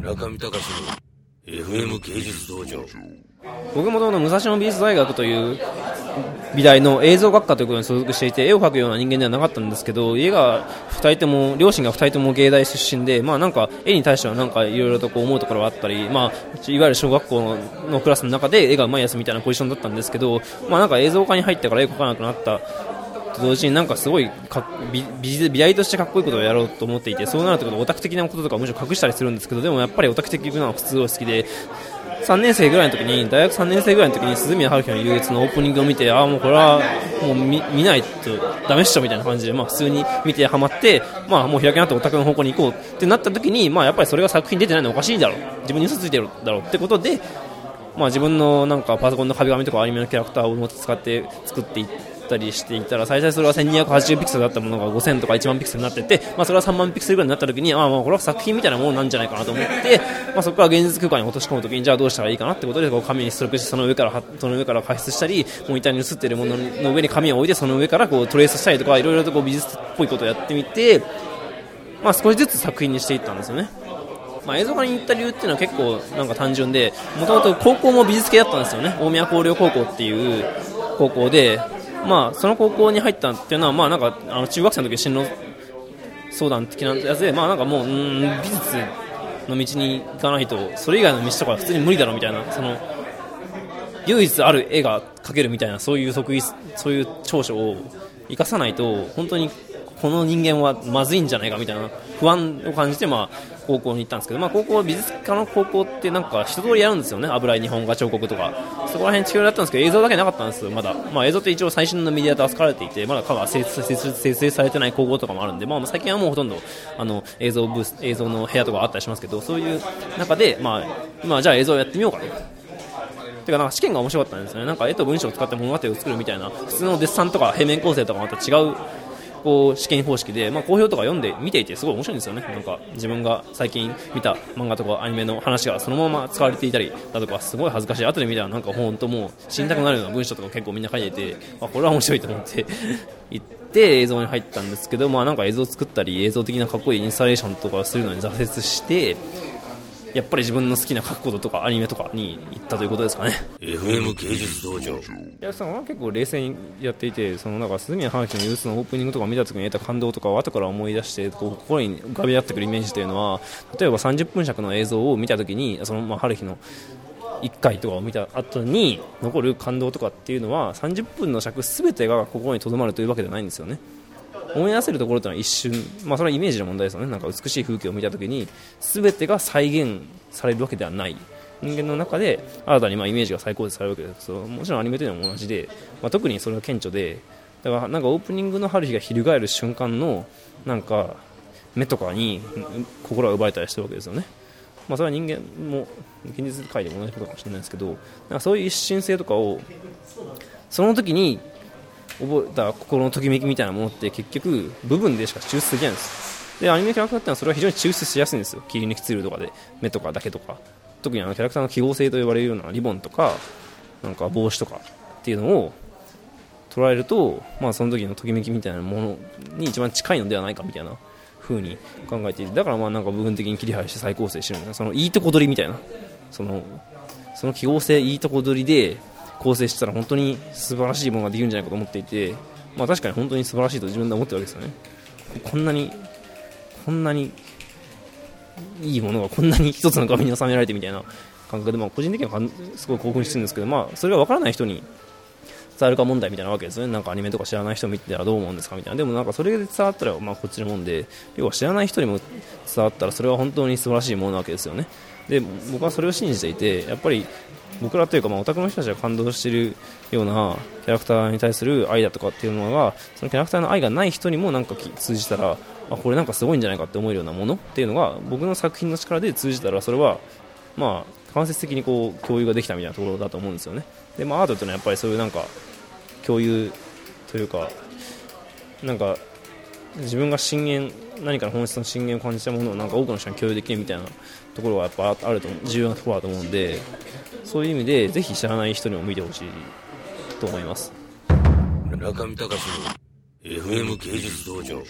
中見隆の FM 芸術道場。僕もともと武蔵野美術大学という美大の映像学科ということに所属していて絵を描くような人間ではなかったんですけど家が2人とも両親が2人とも芸大出身で、まあ、なんか絵に対してはなんかいろいろとこう思うところがあったり、まあ、いわゆる小学校のクラスの中で絵が上手いやつみたいなポジションだったんですけど、まあ、なんか映像科に入ってから絵を描かなくなった。と同時になんかすごいか美美美大としてかっこいいことをやろうと思っていてそうなるとオタク的なこととかむしろ隠したりするんですけどでもやっぱりオタク的なのは普通は好きで3年生ぐらいの時に大学3年生ぐらいの時に鈴宮春日の憂鬱のオープニングを見てああもうこれはもう見見ないとダメっしょみたいな感じで、まあ、普通に見てハマって、まあ、もう開き直ってオタクの方向に行こうってなった時に、まあ、やっぱりそれが作品出てないのおかしいだろう。自分に嘘ついてるだろうってことでまあ、自分のなんかパソコンの壁紙とかアニメのキャラクターを使って作っていってたりしていたら最初それは1280ピクセルだったものが5000とか1万ピクセルになってて、まあ、それは3万ピクセルぐらいになった時にああまあこれは作品みたいなものなんじゃないかなと思って、まあ、そこから現実空間に落とし込む時にじゃあどうしたらいいかなってことでこう紙に出力してその上からその上から加筆したりモニターに映っているものの上に紙を置いてその上からこうトレースしたりとかいろいろとこう美術っぽいことをやってみて、まあ、少しずつ作品にしていったんですよね。まあ、映像科に行った理由っていうのは結構なんか単純でもともと高校も美術系だったんですよね大宮光陵高校っていう高校で、まあ、その高校に入ったっていうのは、まあ、なんかあの中学生の時進路相談的なやつで、まあ、なんかもううん美術の道に行かないとそれ以外の道とかは普通に無理だろうみたいなその唯一ある絵が描けるみたいなそういう得意そういう長所を生かさないと本当にこの人間はまずいんじゃないかみたいな不安を感じて、まあ、高校に行ったんですけど、まあ、高校美術科の高校ってなんか一通りやるんですよね。油絵日本画彫刻とか。そこら辺力やったんですけど映像だけなかったんですよ。まだ、まあ、映像って一応最新のメディアと扱われていてまだ科が生成されてない高校とかもあるんで、まあ、最近はもうほとんどあの映像ブース映像の部屋とかあったりしますけどそういう中で、まあ、まあ、じゃあ映像をやってみようかと。てかなんか試験が面白かったんですよね。なんか絵と文章を使って物語を作るみたいな普通のデッサンとか平面構成とかまた違うこう試験方式で、まあ、好評とか読んで見ていてすごい面白いんですよね。なんか自分が最近見た漫画とかアニメの話がそのまま使われていたりだとかすごい恥ずかしい。後で見たらなんか本当もう死にたくなるような文章とか結構みんな書いてて、あ、これは面白いと思って 行って映像に入ったんですけど、まあ、なんか映像作ったり映像的なかっこいいインスタレーションとかするのに挫折してやっぱり自分の好きな書くこととかアニメとかに行ったということですかね。FM 芸術道場。いやその結構冷静にやっていてそのなんか鈴宮春日のユースのオープニングとか見た時に得た感動とかを後から思い出してこう心に浮かび合ってくるイメージというのは例えば30分尺の映像を見た時にそのまあ春日の1回とかを見た後に残る感動とかっていうのは30分の尺全てが心にとどまるというわけではないんですよね思い出せるところというのは一瞬、まあ、それはイメージの問題ですよね。なんか美しい風景を見たときに全てが再現されるわけではない。人間の中で新たにまあイメージが再構成されるわけです。もちろんアニメというのも同じで、まあ、特にそれが顕著でだからなんかオープニングの春日が翻る瞬間のなんか目とかに心が奪われたりしてるわけですよね。まあ、それは人間も現実界でも同じことかもしれないですけどなんかそういう一瞬性とかをその時に覚えた心のときめきみたいなものって結局部分でしか抽出できないんです。でアニメキャラクターってのはそれは非常に抽出しやすいんですよ。切り抜きツールとかで。目とかだけとか特にあのキャラクターの記号性と呼ばれるようなリボンとかなんか帽子とかっていうのを捉えると、まあ、その時のときめきみたいなものに一番近いのではないかみたいな風に考えていてだからまあなんか部分的に切り配して再構成してるんだそのいいとこ取りみたいなそのその記号性いいとこ取りで構成したら本当に素晴らしいものができるんじゃないかと思っていて、まあ、確かに本当に素晴らしいと自分で思ってるわけですよね。こんなにこんなにいいものがこんなに一つの画面に収められてみたいな感覚で、まあ、個人的にはすごい興奮してるんですけど、まあ、それが分からない人に伝わるか問題みたいなわけですよね。なんかアニメとか知らない人見てたらどう思うんですかみたいな。でもなんかそれで伝わったらまあこっちのもんで要は知らない人にも伝わったらそれは本当に素晴らしいものなわけですよね。で僕はそれを信じていてやっぱり僕らというか、まあ、オタクの人たちが感動しているようなキャラクターに対する愛だとかっていうのがそのキャラクターの愛がない人にもなんか通じたらあこれなんかすごいんじゃないかって思えるようなものっていうのが僕の作品の力で通じたらそれはまあ間接的にこう共有ができたみたいなところだと思うんですよね。で、まあ、アートっていうのはやっぱりそういうなんか共有というかなんか自分が震源何かの本質の震源を感じたものをなんか多くの人に共有できるみたいなところはやっぱあると重要なところだと思うんでそういう意味でぜひ知らない人にも見てほしいと思います。中見隆の FM 芸術道場。